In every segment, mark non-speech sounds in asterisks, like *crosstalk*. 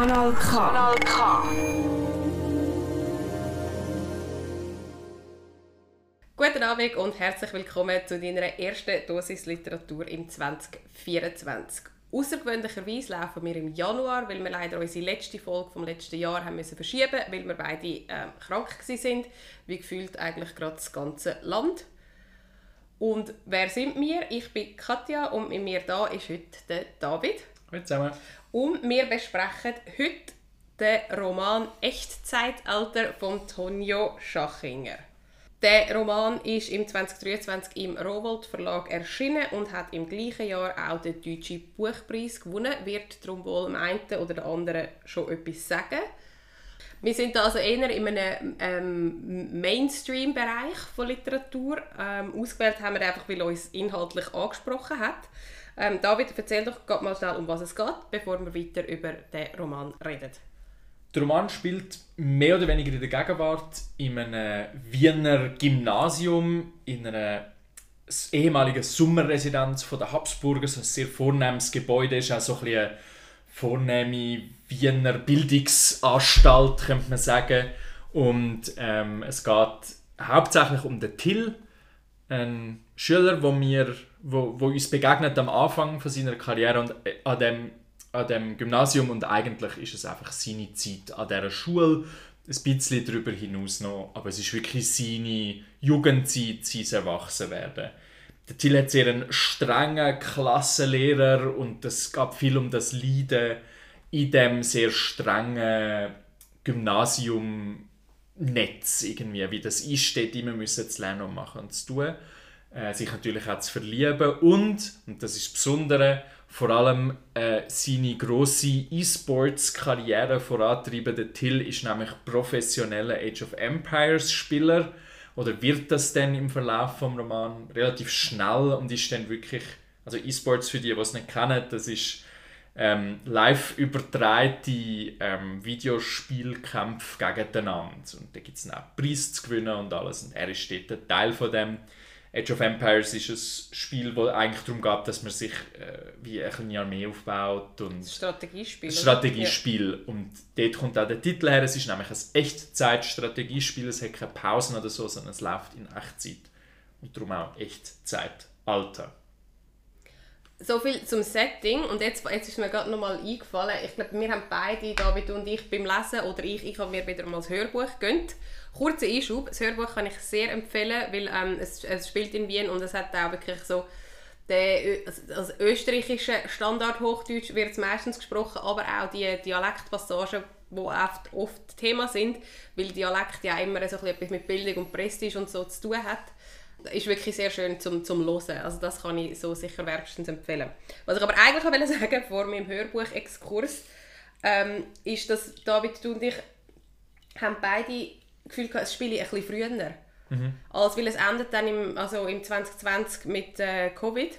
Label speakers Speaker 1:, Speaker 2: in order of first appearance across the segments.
Speaker 1: Kanal K. Kanal K.
Speaker 2: Guten Abend und herzlich willkommen zu deiner ersten Dosis Literatur im 2024. Außergewöhnlicherweise laufen wir im Januar, weil wir leider unsere letzte Folge vom letzten Jahr haben müssen verschieben, weil wir beide äh, krank sind, wie gefühlt eigentlich gerade das ganze Land. Und wer sind wir? Ich bin Katja und mit mir da ist heute der David.
Speaker 3: Hallo zusammen.
Speaker 2: Und wir besprechen heute den Roman Echtzeitalter von Tonio Schachinger. Der Roman ist im 2023 im Rowold Verlag erschienen und hat im gleichen Jahr auch den Deutschen Buchpreis gewonnen. Wird darum wohl dem einen oder der anderen schon etwas sagen. Wir sind also eher in einem ähm, Mainstream-Bereich von Literatur. Ähm, ausgewählt haben wir einfach, weil uns inhaltlich angesprochen hat. Ähm, David, erzähl doch mal schnell, um was es geht, bevor wir weiter über den Roman reden.
Speaker 3: Der Roman spielt mehr oder weniger in der Gegenwart in einem Wiener Gymnasium, in einer ehemaligen Sommerresidenz der Habsburger, so ein sehr vornehmes Gebäude, ist auch so ein eine vornehme Wiener Bildungsanstalt, könnte man sagen. Und ähm, es geht hauptsächlich um den Till, ein Schüler, wo wir, wo, wo uns begegnet am Anfang von seiner Karriere und äh, an dem, an dem Gymnasium und eigentlich ist es einfach seine Zeit an dieser Schule, ein bisschen darüber hinaus noch, aber es ist wirklich seine Jugendzeit, sein Erwachsenwerden. Der Till hat sehr einen strengen Klassenlehrer und es gab viel um das Leiden in dem sehr strengen Gymnasium Netz irgendwie, wie das einsteht, immer müssen zu lernen und machen und zu tun. Äh, sich natürlich auch zu verlieben und, und das ist das Besondere, vor allem äh, seine grosse E-Sports-Karriere vorantreiben. Till ist nämlich professioneller Age of Empires Spieler oder wird das dann im Verlauf vom Roman relativ schnell und ist dann wirklich, also E-Sports für die, die es nicht kennen, das ist ähm, live übertragte ähm, Videospielkämpfe gegeneinander. Und da gibt es auch Preis zu gewinnen und alles. Und er ist dort ein Teil von dem. Age of Empires ist ein Spiel, wo eigentlich darum geht, dass man sich äh, wie eine Armee aufbaut. Und
Speaker 2: Strategiespiel.
Speaker 3: Strategiespiel. Ja. Und dort kommt auch der Titel her. Es ist nämlich ein Echtzeit-Strategiespiel. Es hat keine Pausen oder so, sondern es läuft in Echtzeit. Und darum auch Echtzeitalter
Speaker 2: so viel zum Setting und jetzt, jetzt ist mir gerade noch mal eingefallen, ich glaube, wir haben beide, David und ich, beim Lesen oder ich, ich habe mir wieder mal das Hörbuch gönnt. Kurzer Einschub, das Hörbuch kann ich sehr empfehlen, weil ähm, es, es spielt in Wien und es hat auch wirklich so der, also österreichische Standard-Hochdeutsch wird meistens gesprochen, aber auch die Dialektpassagen, die oft, oft Thema sind, weil Dialekt ja immer so etwas mit Bildung und Prestige und so zu tun hat ist wirklich sehr schön zum, zum Hören. Also das kann ich so sicher wärmstens empfehlen. Was ich aber eigentlich *laughs* wollte sagen vor meinem Hörbuch-Exkurs, ähm, ist, dass David, du und ich haben beide Gefühl gehabt, es spiele ein bisschen früher. Mhm. Als weil es endet dann im, also im 2020 mit äh, Covid.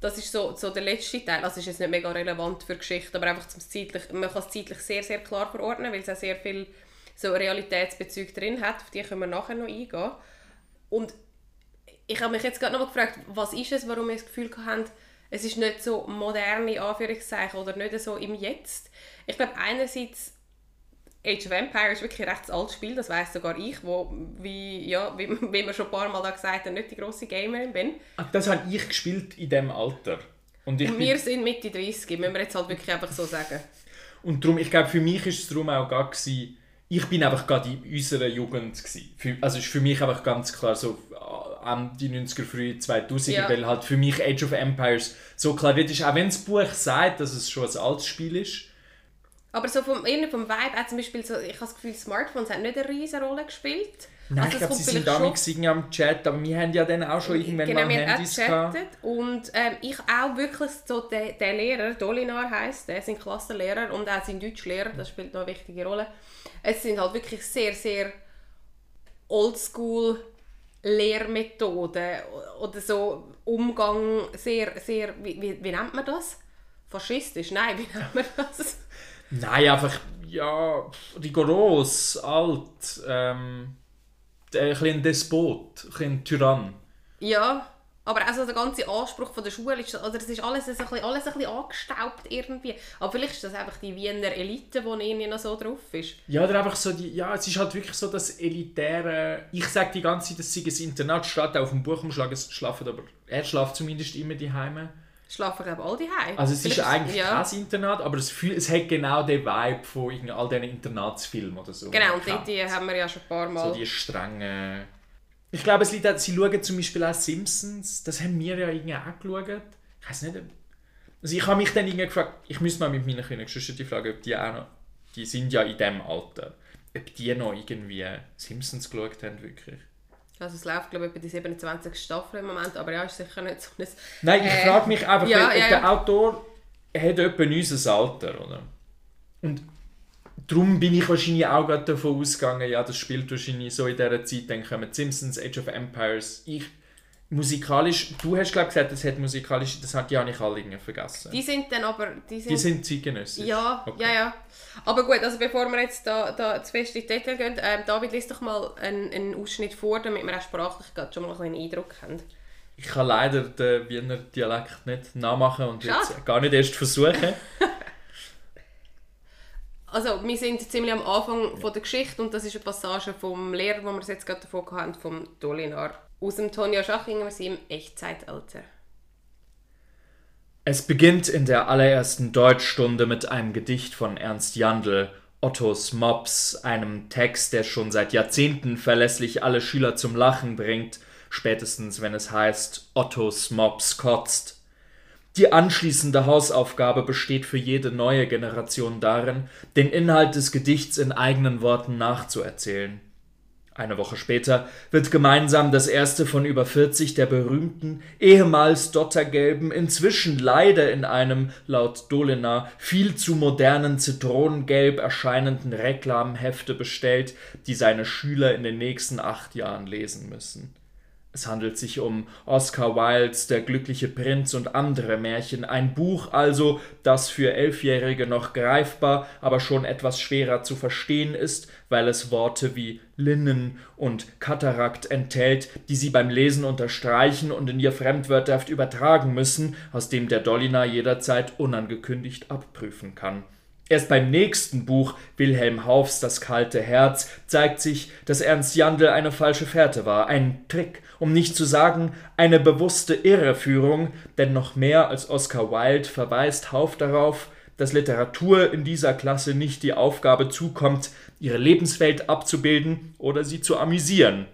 Speaker 2: Das ist so, so der letzte Teil. Also ist es nicht mega relevant für Geschichte, aber einfach zum zeitlich, man kann es zeitlich sehr, sehr klar verordnen, weil es auch sehr viel so Realitätsbezüge drin hat. Auf die können wir nachher noch eingehen. Und ich habe mich jetzt gerade noch gefragt, was ist es, warum wir das Gefühl haben, es ist nicht so moderne Anführungszeichen oder nicht so im Jetzt. Ich glaube einerseits Age of Empires ist wirklich ein recht altes Spiel, das weiß sogar ich, wo, wie, ja, wie, wie man schon ein paar Mal da gesagt hat, nicht die grosse Gamerin bin.
Speaker 3: Das habe ich gespielt in diesem Alter.
Speaker 2: Und, ich wir sind Mitte 30, müssen wir jetzt halt wirklich einfach so sagen.
Speaker 3: Und darum, ich glaube, für mich ist es darum auch gar gewesen, ich bin einfach gerade in unserer Jugend gewesen. Für, also ist für mich einfach ganz klar so Ende 90er, früh 2000er, ja. weil halt für mich Age of Empires so klar ist, auch wenn das Buch sagt, dass es schon ein altes Spiel ist.
Speaker 2: Aber so vom, vom Vibe, auch zum Beispiel so, ich habe das Gefühl, Smartphones haben nicht eine riesige Rolle gespielt.
Speaker 3: Nein, also ich glaube, sie sind damals irgendwie am Chat, aber wir haben ja dann auch schon irgendwann
Speaker 2: genau,
Speaker 3: mal Handys
Speaker 2: gehabt. Und ähm, ich auch wirklich so, der, der Lehrer, Dolinar heisst, der ist Klassenlehrer und auch sein Deutschlehrer, das spielt noch eine wichtige Rolle. Es sind halt wirklich sehr, sehr oldschool Lehrmethode oder so Umgang sehr, sehr, wie, wie, wie nennt man das? Faschistisch? Nein, wie nennt man das?
Speaker 3: Nein, einfach, ja, rigoros, alt, ähm, ein bisschen Despot, ein bisschen Tyrann.
Speaker 2: Ja, Aber also der ganze Anspruch von der Schule ist, also das ist alles ein bisschen, alles ein bisschen angestaubt irgendwie. Aber vielleicht ist das einfach die Wiener Elite, die irgendwie noch so drauf ist.
Speaker 4: Ja, oder einfach so die, ja, es ist halt wirklich so das elitäre, ich sage die ganze Zeit, dass sie ein Internat steht auf dem Buchumschlag, es schlafen aber, er schlaft zumindest immer die Heime.
Speaker 2: Schlafen glaube ich all die Heim.
Speaker 4: Also es ist eigentlich ja. kein Internat, aber es, fühl, es hat genau den Vibe von all diesen Internatsfilmen oder so.
Speaker 2: Genau, und die, die haben wir ja schon ein paar Mal.
Speaker 4: So die strengen... Ich glaube, es liegt auch, sie schauen zum Beispiel auch Simpsons, das haben wir ja irgendwie auch geschaut. Ich weiß nicht, also ich habe mich dann irgendwie gefragt, ich müsste mal mit meinen Kindern die fragen, ob die auch noch, die sind ja in diesem Alter, ob die noch irgendwie Simpsons geschaut haben, wirklich.
Speaker 2: Also es läuft glaube ich bei die 27. Staffel im Moment, aber ja, ist sicher nicht so ein...
Speaker 4: Nein, ich äh, frage mich einfach, ja, weil, ja, der Autor hat etwa unser Alter, oder? Und darum bin ich wahrscheinlich auch gerade davon ausgegangen, ja, das spielt wahrscheinlich so in dieser Zeit, dann kommen Simpsons, Age of Empires, ich musikalisch, du hast glaube gesagt, das hat musikalisch, das hat ja nicht alle irgendwie vergessen.
Speaker 2: Die sind dann aber, die sind...
Speaker 4: Die sind zeitgenössisch?
Speaker 2: Ja, okay. ja, ja. Aber gut, also bevor wir jetzt da, da zu fest in Detail gehen, ähm, David, liest doch mal einen, einen Ausschnitt vor, damit wir auch sprachlich schon mal einen Eindruck haben.
Speaker 4: Ich kann leider den Wiener Dialekt nicht nachmachen und jetzt gar nicht erst versuchen. *laughs*
Speaker 2: Also, wir sind ziemlich am Anfang von der Geschichte und das ist eine Passage vom Lehrer, wo wir es jetzt gerade davon haben, vom Dolinar. Aus dem Tonja Schachinger, wir sind im Echtzeitalter.
Speaker 3: Es beginnt in der allerersten Deutschstunde mit einem Gedicht von Ernst Jandl, Ottos Mops, einem Text, der schon seit Jahrzehnten verlässlich alle Schüler zum Lachen bringt, spätestens wenn es heißt Ottos Mops kotzt. Die anschließende Hausaufgabe besteht für jede neue Generation darin, den Inhalt des Gedichts in eigenen Worten nachzuerzählen. Eine Woche später wird gemeinsam das erste von über 40 der berühmten, ehemals dottergelben, inzwischen leider in einem, laut Dolina, viel zu modernen Zitronengelb erscheinenden Reklamhefte bestellt, die seine Schüler in den nächsten acht Jahren lesen müssen. Es handelt sich um Oscar Wildes Der glückliche Prinz und andere Märchen, ein Buch also, das für Elfjährige noch greifbar, aber schon etwas schwerer zu verstehen ist, weil es Worte wie Linnen und Katarakt enthält, die sie beim Lesen unterstreichen und in ihr fremdwörterhaft übertragen müssen, aus dem der Dolliner jederzeit unangekündigt abprüfen kann. Erst beim nächsten Buch Wilhelm Haufs Das kalte Herz zeigt sich, dass Ernst Jandl eine falsche Fährte war, ein Trick, um nicht zu sagen eine bewusste Irreführung, denn noch mehr als Oscar Wilde verweist Hauf darauf, dass Literatur in dieser Klasse nicht die Aufgabe zukommt, ihre Lebenswelt abzubilden oder sie zu amüsieren.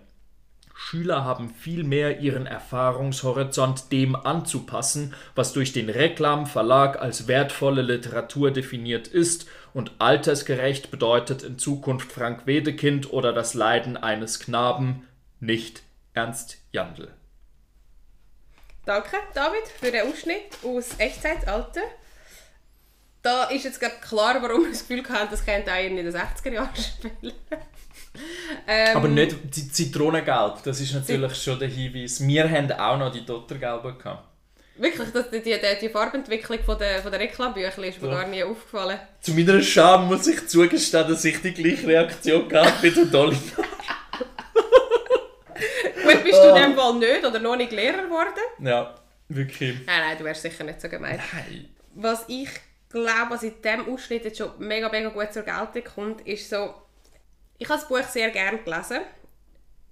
Speaker 3: Schüler haben vielmehr ihren Erfahrungshorizont dem anzupassen, was durch den Reklamverlag als wertvolle Literatur definiert ist und altersgerecht bedeutet in Zukunft Frank Wedekind oder das Leiden eines Knaben, nicht Ernst Jandl.
Speaker 2: Danke, David, für den Ausschnitt aus Echtzeitalter. Da ist jetzt klar, warum wir das Gefühl haben, das könnte auch in den 60er Jahren *laughs* spielen.
Speaker 4: Ähm, Aber nicht die Zitronengelb, das ist natürlich schon der Hinweis. Wir haben auch noch die Dottergelben gehabt.
Speaker 2: Wirklich, das, die, die, die Farbentwicklung von der, von der Reklambücher ist mir ja. gar nie aufgefallen.
Speaker 4: Zu meiner Scham muss ich zugestehen, dass ich die gleiche Reaktion gehabt wie der Dolly. *laughs*
Speaker 2: Gut, bist du in dem Fall nicht oder noch nicht Lehrer geworden?
Speaker 4: Ja, wirklich.
Speaker 2: Nein, nein, du wärst sicher nicht so gemeint. Nein. Was ich glaube, was in diesem Ausschnitt jetzt schon mega, mega gut zur Geltung kommt, ist so, ich habe das Buch sehr gerne gelesen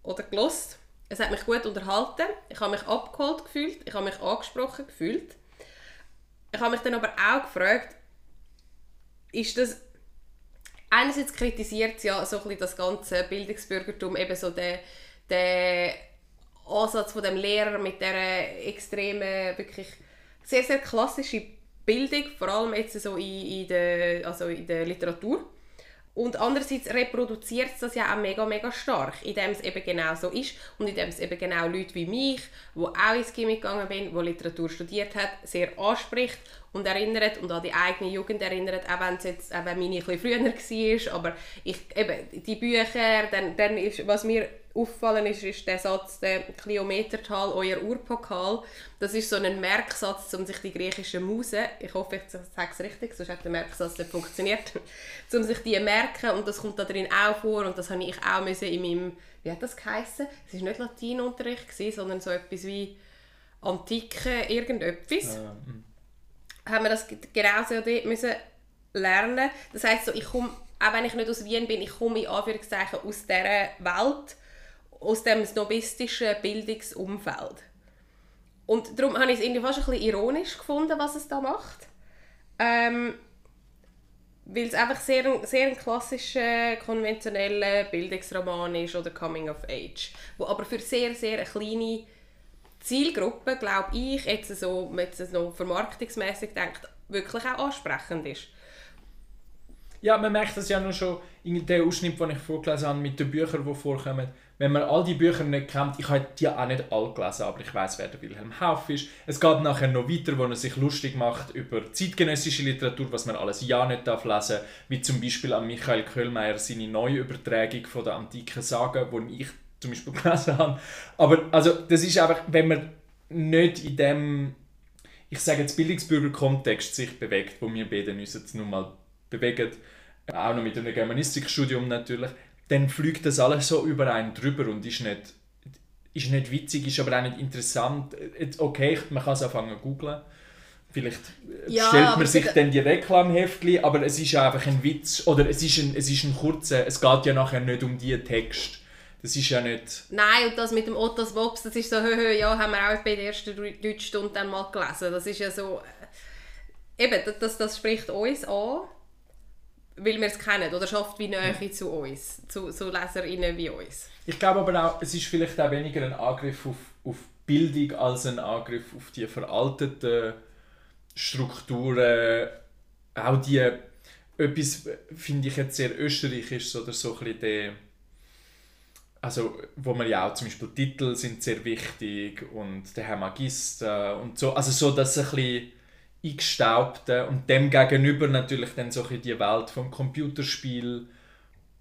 Speaker 2: oder gelost. Es hat mich gut unterhalten. Ich habe mich abgeholt gefühlt. Ich habe mich angesprochen gefühlt. Ich habe mich dann aber auch gefragt, ist das einerseits kritisiert ja so ein das ganze Bildungsbürgertum eben so der, der Ansatz von dem Lehrer mit der extremen wirklich sehr sehr klassische Bildung vor allem jetzt so in, in der also in der Literatur und andererseits reproduziert es das ja auch mega, mega stark, indem es eben genau so ist und indem es eben genau Leute wie mich, die auch ins Gimmick gegangen bin, die Literatur studiert hat, sehr anspricht und erinnert und an die eigene Jugend erinnert, auch wenn es jetzt, auch wenn meine ein bisschen früher *laughs* war, aber ich, eben, die Bücher, dann, dann ist, was mir auffallen ist, ist der Satz, der Kilometertal, euer Urpokal. Das ist so ein Merksatz, um sich die griechischen Musen, ich hoffe, ich sage es richtig, sonst hat der Merksatz nicht funktioniert, *laughs* um sich die merken und das kommt da drin auch vor und das habe ich auch müssen in meinem, wie hat das geheißen? Es war nicht Latinunterricht, sondern so etwas wie Antike irgendetwas.
Speaker 3: Äh, mm.
Speaker 2: haben wir das genauso dort müssen lernen. Das heisst, so, ich komme, auch wenn ich nicht aus Wien bin, ich komme in Anführungszeichen aus dieser Welt, aus dem snobistischen Bildungsumfeld. Und darum habe ich es irgendwie fast ein bisschen ironisch gefunden, was es da macht. Ähm, weil es einfach sehr, sehr ein klassischer, konventioneller Bildungsroman ist oder Coming of Age. Wo aber für sehr, sehr eine kleine Zielgruppe, glaube ich, jetzt so, wenn jetzt noch vermarktungsmäßig denkt, wirklich auch ansprechend ist.
Speaker 3: Ja, man merkt das ja nur schon in dem Ausschnitt, den ich vorgelesen habe, mit den Büchern, die vorkommen. Wenn man all die Bücher nicht kennt, ich habe die auch nicht alle gelesen, aber ich weiß, wer der Wilhelm Hauff ist. Es geht nachher noch weiter, wo er sich lustig macht über zeitgenössische Literatur, was man alles ja nicht darf lesen wie zum Beispiel an Michael Köhlmeier seine Neuübertragung von der antiken Sagen, die ich zum Beispiel *laughs* gelesen habe. Aber also, das ist einfach, wenn man nicht in dem ich sage jetzt Bildungsbürger-Kontext sich bewegt, wo wir beide uns jetzt nun mal bewegen, auch noch mit einem Germanistikstudium natürlich, dann fliegt das alles so über einen drüber und ist nicht, ist nicht witzig, ist aber auch nicht interessant. Okay, man kann es anfangen zu googlen. Vielleicht äh,
Speaker 2: Ja,
Speaker 3: stellt man sich dann die Reklamheftchen, aber es ist einfach ein Witz oder es ist ein, es ist ein kurzer, es geht ja nachher nicht um diesen Text. Das ist ja nicht...
Speaker 2: Nein, und das mit dem Ottos Mops, das ist so, hö, hö, ja, haben wir auch bei der ersten Deu- Deutschstunde dann mal gelesen. Das ist ja so, äh, eben, das, das spricht uns an, weil wir es kennen oder schafft wie Nähe zu uns, zu, zu LeserInnen wie uns.
Speaker 3: Ich glaube aber auch, es ist vielleicht auch weniger ein Angriff auf, auf Bildung als ein Angriff auf die veralteten Strukturen. Auch die, etwas finde ich jetzt sehr österreichisch oder so ein der, also wo man ja auch zum Beispiel Titel sind sehr wichtig und der Herr Magister und so, also so das ein bisschen eingestaubte und dem gegenüber natürlich dann so ein die Welt vom Computerspiel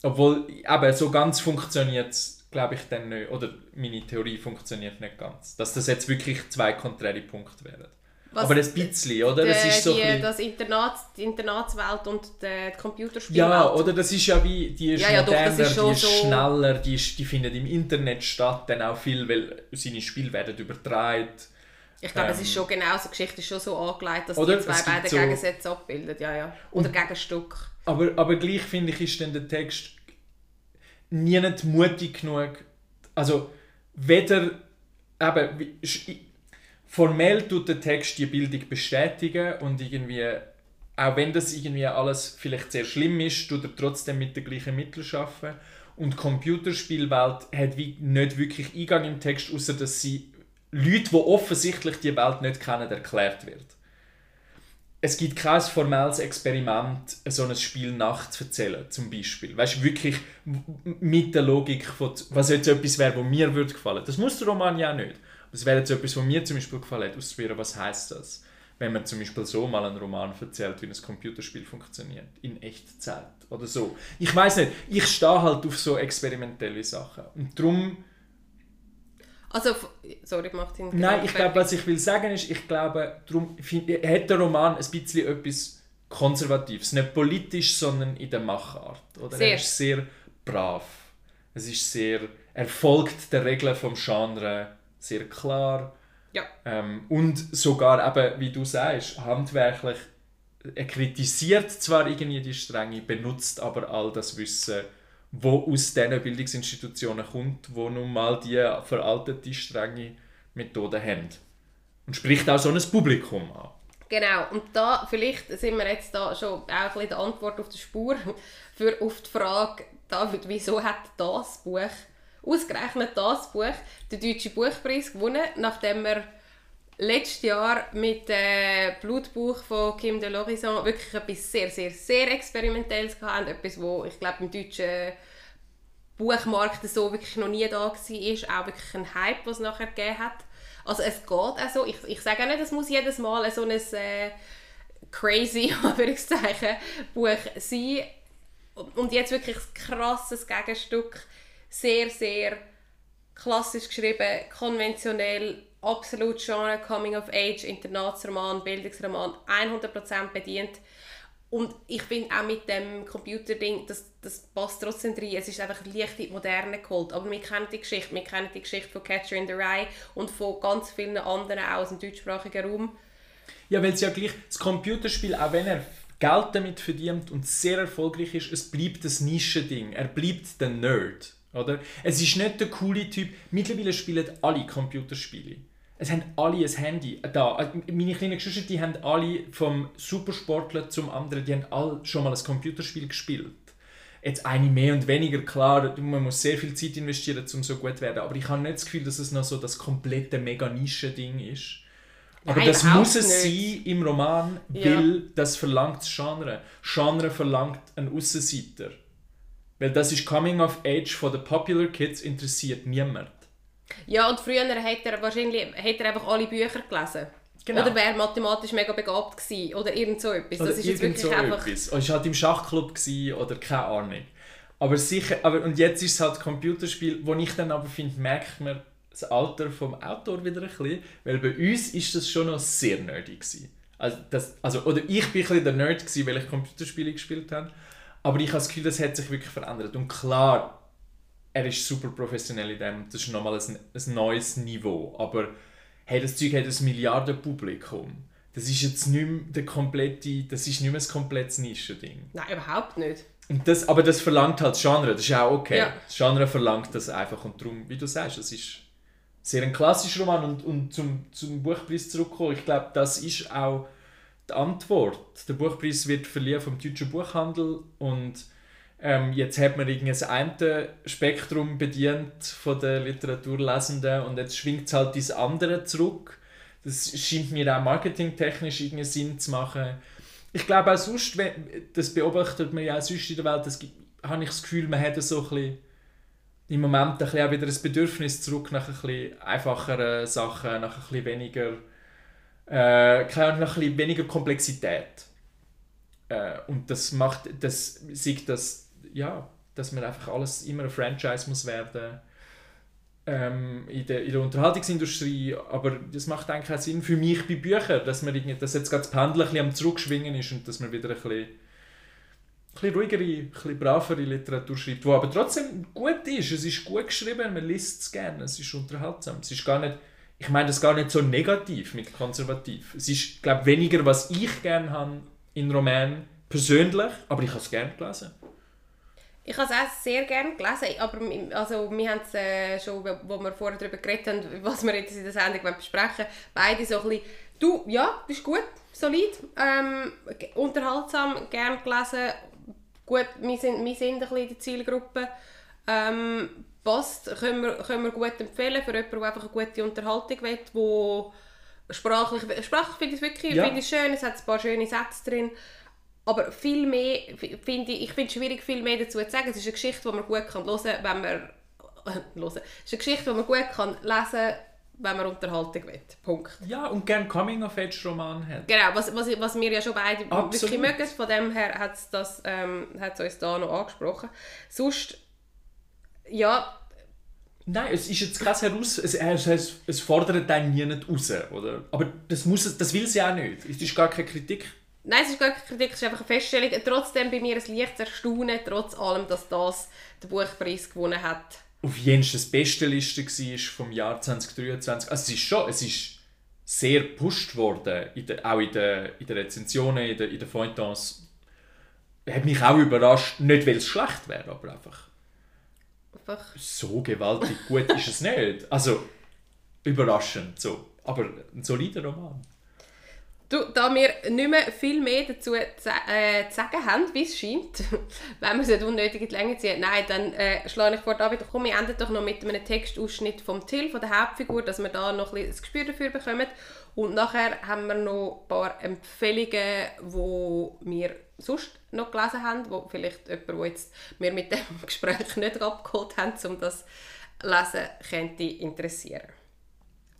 Speaker 3: obwohl, eben, so ganz funktioniert es, glaube ich, dann nicht. Oder meine Theorie funktioniert nicht ganz. Dass das jetzt wirklich zwei konträre Punkte wären.
Speaker 2: Was-
Speaker 3: Aber ein bisschen, oder?
Speaker 2: Die,
Speaker 3: ist so
Speaker 2: die,
Speaker 3: bisschen-
Speaker 2: das Internat, die Internatswelt und die, Computerspielwelt.
Speaker 3: ja, oder das ist ja wie, die ist
Speaker 2: Ja, ja, doch, das
Speaker 3: moderner,
Speaker 2: ist schon
Speaker 3: die ist
Speaker 2: so-
Speaker 3: schneller, die, ist, die findet im Internet statt, dann auch viel, weil seine Spiele werden übertragen.
Speaker 2: Ich glaube, es
Speaker 3: Ähm,
Speaker 2: ist schon genau so, die Geschichte ist schon so angelegt, dass
Speaker 3: Oder?
Speaker 2: die zwei
Speaker 3: Es
Speaker 2: beide
Speaker 3: so-
Speaker 2: Gegensätze abbilden. Ja, ja. Oder Gegenstück.
Speaker 3: Aber, aber gleich finde ich, ist dann der Text nie nicht mutig genug. Also, weder. Eben, formell tut der Text die Bildung bestätigen und irgendwie. Auch wenn das irgendwie alles vielleicht sehr schlimm ist, tut er trotzdem mit den gleichen Mitteln arbeiten. Und die Computerspielwelt hat wie nicht wirklich Eingang im Text, außer dass sie Leute, die offensichtlich die Welt nicht kennen, erklärt wird es gibt kein formelles Experiment, so ein Spiel nachzuerzählen, zum Beispiel. Weißt du, wirklich mit der Logik von, was jetzt etwas wäre, was mir würde gefallen. Das muss der Roman ja nicht. Es wäre jetzt etwas, was mir zum Beispiel gefallen hat, auszuprobieren, was heißt das? Wenn man zum Beispiel so mal einen Roman erzählt, wie ein Computerspiel funktioniert, in Echtzeit oder so. Ich weiß nicht, ich stehe halt auf so experimentelle Sachen. Und darum
Speaker 2: Also, sorry, ich mache den
Speaker 3: Nein, ich glaube, was ich will sagen ist, ich glaube, darum hat der Roman ein bisschen etwas Konservatives. Nicht politisch, sondern in der Machart. Oder?
Speaker 2: Sehr.
Speaker 3: Er ist sehr brav. Es ist sehr, er folgt den Regeln vom Genre sehr klar.
Speaker 2: Ja.
Speaker 3: Ähm, und sogar eben, wie du sagst, handwerklich, er kritisiert zwar irgendwie die Strenge, benutzt aber all das Wissen, wo aus diesen Bildungsinstitutionen kommt, wo nun mal die veraltete, strenge Methoden haben. Und spricht auch so ein Publikum an.
Speaker 2: Genau, und da vielleicht sind wir jetzt da schon auch ein bisschen die Antwort auf die Spur *laughs* für auf die Frage, David, wieso hat das Buch, ausgerechnet das Buch, den Deutschen Buchpreis gewonnen, nachdem wir letztes Jahr mit dem Blutbuch von Kim de Lorison wirklich etwas sehr, sehr, sehr Experimentelles hatten, etwas, wo ich glaube im deutschen Buchmarkt so wirklich noch nie da war, auch wirklich ein Hype, was es nachher gegeben hat. Also es geht auch so, ich, ich sage auch nicht, es muss jedes Mal so ein äh, crazy, *laughs* Buch sein. Und jetzt wirklich ein krasses Gegenstück, sehr, sehr klassisch geschrieben, konventionell, absolut Genre, Coming of Age, Internatsroman, Bildungsroman, 100% bedient. Und ich finde auch mit dem Computerding, das, das passt trotzdem rein. Es ist einfach leicht in die Moderne geholt. Aber wir kennen die Geschichte. Wir kennen die Geschichte von Catcher in the Rye und von ganz vielen anderen auch aus dem deutschsprachigen Raum.
Speaker 3: Ja, weil es ja gleich, das Computerspiel, auch wenn er Geld damit verdient und sehr erfolgreich ist, es bleibt das Nischending. Er bleibt der Nerd. Oder? Es ist nicht der coole Typ. Mittlerweile spielen alle Computerspiele. Es haben alle ein Handy. Da, meine kleinen Geschwister, die haben alle vom Supersportler zum anderen, die haben alle schon mal ein Computerspiel gespielt. Jetzt eine mehr und weniger, klar, man muss sehr viel Zeit investieren, um so gut zu werden. Aber ich habe nicht das Gefühl, dass es noch so das komplette mega Nische-Ding ist. Aber
Speaker 2: Nein,
Speaker 3: das muss es
Speaker 2: nicht.
Speaker 3: sein im Roman,
Speaker 2: Ja.
Speaker 3: weil das verlangt das Genre. Genre verlangt einen Aussenseiter. Weil das ist Coming of Age von den Popular Kids interessiert niemand.
Speaker 2: Ja, und früher hat er wahrscheinlich hat er einfach alle Bücher gelesen.
Speaker 3: Genau.
Speaker 2: Oder wäre mathematisch mega begabt gewesen. Oder irgend so etwas.
Speaker 3: Oder
Speaker 2: das ist jetzt wirklich
Speaker 3: so
Speaker 2: einfach...
Speaker 3: etwas. Oder ist halt im Schachclub gewesen, oder keine Ahnung. Aber sicher, aber und jetzt ist es halt Computerspiel, wo ich dann aber finde, merkt man das Alter vom Autor wieder ein bisschen, weil bei uns ist das schon noch sehr nerdy gewesen. Also, das, also, oder ich bin ein bisschen der Nerd gewesen, weil ich Computerspiele gespielt habe. Aber ich habe das Gefühl, das hat sich wirklich verändert. Und klar, er ist super professionell in dem, das ist nochmal ein, ein neues Niveau. Aber hey, das Zeug hat ein Milliardenpublikum. Das ist jetzt nicht mehr der komplette, das ist nicht mehr ein komplettes Nischending.
Speaker 2: Nein, überhaupt nicht.
Speaker 3: Und das, aber das verlangt halt das Genre, das ist auch okay.
Speaker 2: Ja.
Speaker 3: Das Genre verlangt das einfach und darum, wie du sagst, das ist sehr ein klassischer Roman und, und zum, zum Buchpreis zurückkommen, ich glaube, das ist auch die Antwort. Der Buchpreis wird verliehen vom deutschen Buchhandel und ähm, jetzt hat man irgendwie das eine Spektrum bedient von den Literaturlesenden und jetzt schwingt es halt das andere zurück. Das scheint mir auch marketingtechnisch irgendwie Sinn zu machen. Ich glaube auch sonst, das beobachtet man ja auch sonst in der Welt, das habe ich das Gefühl, man hat so ein bisschen im Moment ein bisschen auch wieder ein Bedürfnis zurück nach ein bisschen einfacheren Sachen, nach ein bisschen weniger, äh, nach ein bisschen weniger Komplexität. Äh, und das macht, das sieht das, ja, dass man einfach alles immer ein Franchise muss werden ähm, in, der, in der Unterhaltungsindustrie, aber das macht eigentlich auch Sinn für mich bei Büchern, dass, man dass jetzt gerade das Pendel ein bisschen am Zurückschwingen ist und dass man wieder ein bisschen, ein ruhigere, ein bisschen bravere Literatur schreibt, die aber trotzdem gut ist. Es ist gut geschrieben, man liest es gerne, es ist unterhaltsam. Es ist gar nicht, ich meine das gar nicht so negativ mit konservativ. Es ist, glaube ich, weniger, was ich gerne habe in Romanen, persönlich, aber ich habe es gerne gelesen.
Speaker 2: Ich habe es auch sehr gerne gelesen, aber also, wir haben es äh, schon, wo wir vorher darüber geredet haben, was wir jetzt in der Sendung besprechen beide so ein bisschen, du, ja, bist gut, solid, ähm, unterhaltsam, gerne gelesen, gut, wir sind, wir sind ein bisschen in der Zielgruppe, ähm, passt, können wir, können wir gut empfehlen für jemanden, der einfach eine gute Unterhaltung will, wo sprachlich, sprachlich finde ich es wirklich
Speaker 3: Ja.
Speaker 2: finde ich schön, es hat ein paar schöne Sätze drin, aber viel mehr finde ich, ich finde es schwierig, viel mehr dazu zu sagen. Es ist eine Geschichte, die man gut kann hören kann, wenn man äh, *laughs* hören. Es ist eine Geschichte, die man gut kann lesen wenn man Unterhaltung will. Punkt.
Speaker 3: Ja, und gerne Coming-of-Age-Roman hat.
Speaker 2: Genau, was, was, was wir ja schon beide
Speaker 3: Absolut.
Speaker 2: wirklich mögen. Von dem her hat es das, ähm, hat's uns da noch angesprochen. Sonst, ja,
Speaker 3: Nein, es ist jetzt krass heraus, es, es, es, fordert einen nie nicht raus, oder? Aber das, muss, das will sie auch nicht. Es ist gar keine Kritik.
Speaker 2: Nein, es ist gar keine Kritik, es ist einfach eine Feststellung. Trotzdem bei mir ein leichtes Erstaunen, trotz allem, dass das den Buchpreis gewonnen hat.
Speaker 3: Auf jeden Fall das beste Liste war vom Jahr 2023. Also es ist schon, es ist sehr gepusht worden, in der, auch in den in der Rezensionen, in den in der Feuilletons. Hat mich auch überrascht, nicht weil es schlecht wäre, aber einfach
Speaker 2: Einfach
Speaker 3: so gewaltig gut ist es nicht. Also überraschend so, aber ein solider Roman.
Speaker 2: Du, da wir nicht mehr viel mehr dazu zu, äh, zu sagen haben, wie es scheint, *laughs* wenn wir es nicht unnötig in die Länge ziehen, nein, dann äh, schlage ich vor, David, komm, wir enden doch noch mit einem Textausschnitt vom Till, von der Hauptfigur, dass wir da noch ein ein Gespür dafür bekommen. Und nachher haben wir noch ein paar Empfehlungen, die wir sonst noch gelesen haben, wo vielleicht jemand, der jetzt wir mit dem *laughs* Gespräch nicht abgeholt haben, um das lesen, könnte interessieren.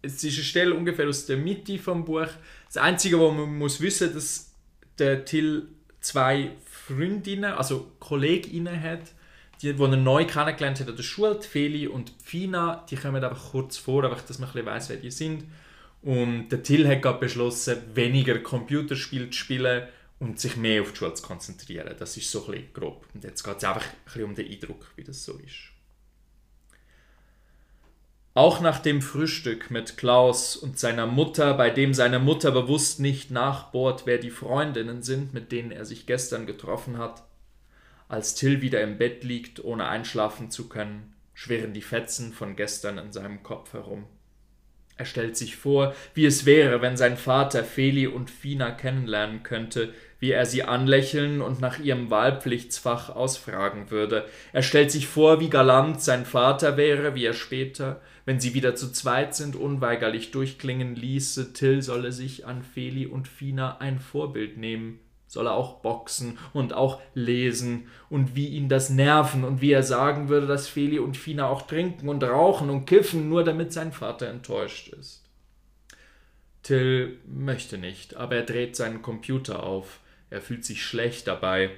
Speaker 3: Es ist eine Stelle ungefähr aus der Mitte vom Buch. Das Einzige, was man muss wissen, dass der Till zwei Freundinnen, also Kolleginnen hat, die, die er neu kennengelernt hat an der Schule, die Feli und die Fina, die kommen einfach kurz vor, einfach, dass man ein bisschen wer die sind. Und der Till hat gerade beschlossen, weniger Computerspiele zu spielen
Speaker 5: und sich mehr auf die Schule zu konzentrieren. Das ist so ein bisschen grob. Und jetzt geht es einfach ein bisschen um den Eindruck, wie das so ist. Auch nach dem Frühstück mit Klaus und seiner Mutter, bei dem seine Mutter bewusst nicht nachbohrt, wer die Freundinnen sind, mit denen er sich gestern getroffen hat, als Till wieder im Bett liegt, ohne einschlafen zu können, schwirren die Fetzen von gestern in seinem Kopf herum. Er stellt sich vor, wie es wäre, wenn sein Vater Feli und Fina kennenlernen könnte, wie er sie anlächeln und nach ihrem Wahlpflichtsfach ausfragen würde. Er stellt sich vor, wie galant sein Vater wäre, wie er später, wenn sie wieder zu zweit sind, unweigerlich durchklingen ließe, Till solle sich an Feli und Fina ein Vorbild nehmen soll er auch boxen und auch lesen und wie ihn das nerven und wie er sagen würde, dass Feli und Fina auch trinken und rauchen und kiffen, nur damit sein Vater enttäuscht ist. Till möchte nicht, aber er dreht seinen Computer auf. Er fühlt sich schlecht dabei.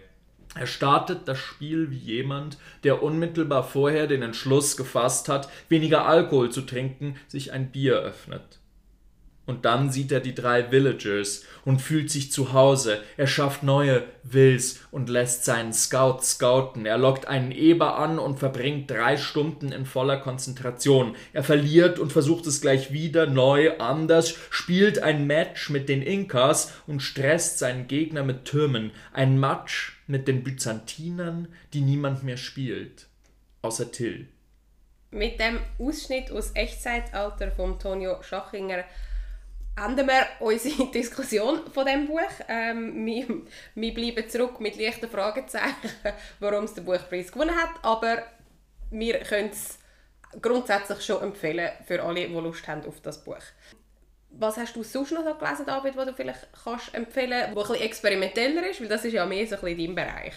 Speaker 5: Er startet das Spiel wie jemand, der unmittelbar vorher den Entschluss gefasst hat, weniger Alkohol zu trinken, sich ein Bier öffnet. Und dann sieht er die drei Villagers und fühlt sich zu Hause. Er schafft neue Wills und lässt seinen Scout scouten. Er lockt einen Eber an und verbringt drei Stunden in voller Konzentration. Er verliert und versucht es gleich wieder neu, anders, spielt ein Match mit den Inkas und stresst seinen Gegner mit Türmen. Ein Match mit den Byzantinern, die niemand mehr spielt. Außer Till.
Speaker 2: Mit dem Ausschnitt aus Echtzeitalter von Tonio Schachinger enden wir unsere *laughs* Diskussion von dem Buch. Ähm, wir, wir bleiben zurück mit leichten Fragezeichen, *laughs* warum es den Buchpreis gewonnen hat, aber wir können es grundsätzlich schon empfehlen für alle, die Lust haben auf das Buch. Was hast du sonst noch so gelesen, David, was du vielleicht kannst empfehlen kannst, was ein experimenteller ist? Weil das ist ja mehr so ein dein Bereich.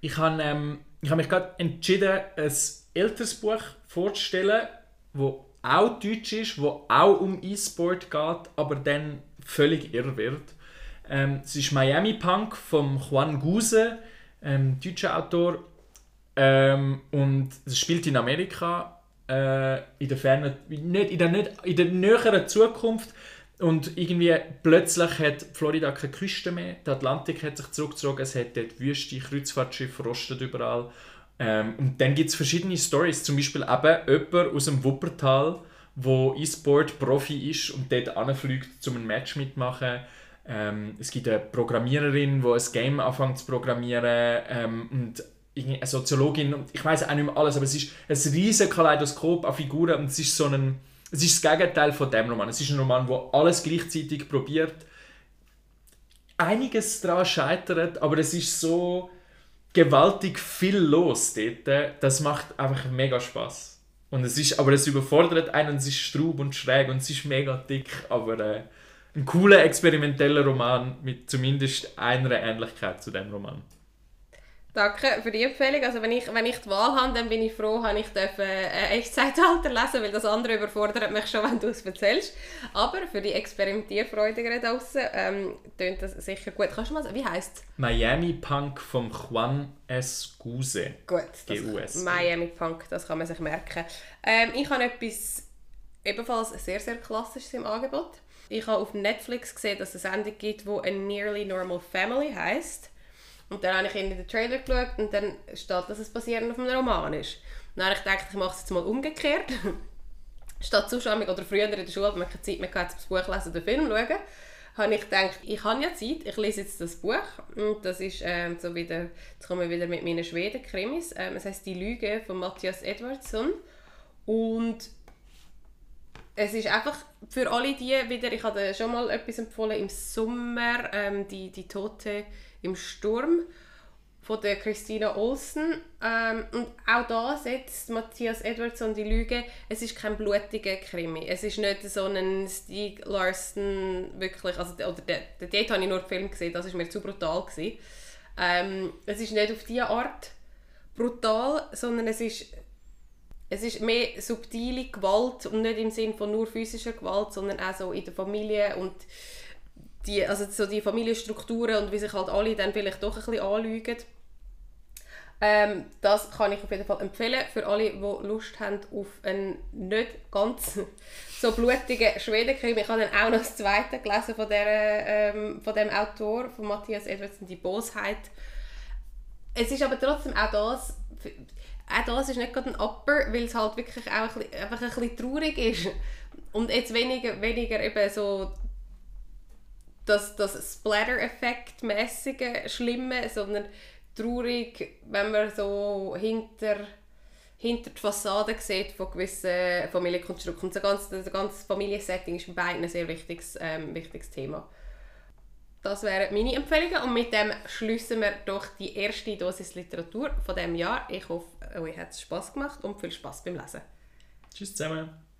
Speaker 3: Ich habe, ähm, habe mich gerade entschieden, ein älteres Buch vorzustellen, das auch deutsch ist, wo auch um E-Sport geht, aber dann völlig irr wird. Ähm, es ist Miami Punk von Juan Guse, ähm, deutscher Autor, ähm, und es spielt in Amerika äh, in der fernen, nicht, in der, nicht, in der näheren Zukunft. Und irgendwie plötzlich hat Florida keine Küste mehr, der Atlantik hat sich zurückgezogen, es hat dort Wüste, Kreuzfahrtschiffe rostet überall ähm, und dann gibt es verschiedene Stories, zum Beispiel eben jemand aus dem Wuppertal, wo E-Sport-Profi ist und dort anfliegt, um ein Match mitmachen. Ähm, es gibt eine Programmiererin, die ein Game anfängt zu programmieren ähm, und eine Soziologin und ich weiß auch nicht mehr alles, aber es ist ein riesiges Kaleidoskop an Figuren und es ist so ein es ist das Gegenteil von dem Roman. Es ist ein Roman, wo alles gleichzeitig probiert. Einiges daran scheitert, aber es ist so gewaltig viel los dort. Das macht einfach mega Spaß. Und es ist, aber es überfordert einen, es ist strub und schräg und es ist mega dick, aber äh, ein cooler experimenteller Roman mit zumindest einer Ähnlichkeit zu dem Roman.
Speaker 2: Danke für die Empfehlung. Also wenn ich, wenn ich die Wahl habe, dann bin ich froh, dass ich äh, Echtzeitalter lesen weil das andere überfordert mich schon, *laughs* wenn du es erzählst. Aber für die Experimentierfreudigen draußen ähm, tönt das sicher gut. Kannst du mal sagen, wie heißt es?
Speaker 3: Miami Punk von Juan S. Guse.
Speaker 2: Gut, das, Miami Punk, das kann man sich merken. Ähm, ich habe etwas ebenfalls sehr, sehr klassisches im Angebot. Ich habe auf Netflix gesehen, dass es eine Sendung gibt, die A Nearly Normal Family heißt. Und dann habe ich in den Trailer geschaut und dann steht, dass es basierend auf einem Roman ist. Und dann habe ich gedacht, ich mache es jetzt mal umgekehrt. *laughs* Statt Zuschauung oder früher in der Schule, wenn man keine Zeit mehr hatte, das Buch lesen oder Film schauen, habe ich gedacht, ich habe ja Zeit, ich lese jetzt das Buch. Und das ist ähm, so wieder, jetzt kommen wir wieder mit meinen Schweden-Krimis. Ähm, es heißt «Die Lüge» von Matthias Edwardsson. Und es ist einfach für alle die wieder, ich hatte schon mal etwas empfohlen im Sommer, ähm, die, die Tote im Sturm von der Christina Olsen. Ähm, und auch da setzt Matthias Edwardson die Lüge, es ist kein blutiger Krimi. Es ist nicht so ein Stieg Larsson wirklich, also oder der, der, dort habe ich nur den Film gesehen, das war mir zu brutal. Gewesen. Ähm, es ist nicht auf diese Art brutal, sondern es ist, es ist mehr subtile Gewalt und nicht im Sinne von nur physischer Gewalt, sondern auch so in der Familie und die, also so die Familienstrukturen und wie sich halt alle dann vielleicht doch ein bisschen anlügen. Ähm, das kann ich auf jeden Fall empfehlen für alle, die Lust haben auf einen nicht ganz *laughs* so blutigen Schwedenkrimi. Ich habe dann auch noch das zweite gelesen von, der, ähm, von dem Autor, von Matthias Edwardson, «Die Bosheit». Es ist aber trotzdem auch das, auch das ist nicht gerade ein Upper, weil es halt wirklich auch ein bisschen, einfach ein bisschen traurig ist. Und jetzt weniger, weniger eben so das, das Splatter-Effekt-mäßige Schlimme, sondern traurig, wenn man so hinter, hinter die Fassade sieht von gewissen Familienkonstrukten. Das ganze, das ganze Familiensetting ist bei beiden ein sehr wichtiges, ähm, wichtiges Thema. Das wären meine Empfehlungen und mit dem schließen wir doch die erste Dosis Literatur von dem Jahr. Ich hoffe, euch hat es Spass gemacht und viel Spaß beim Lesen.
Speaker 3: Tschüss zusammen.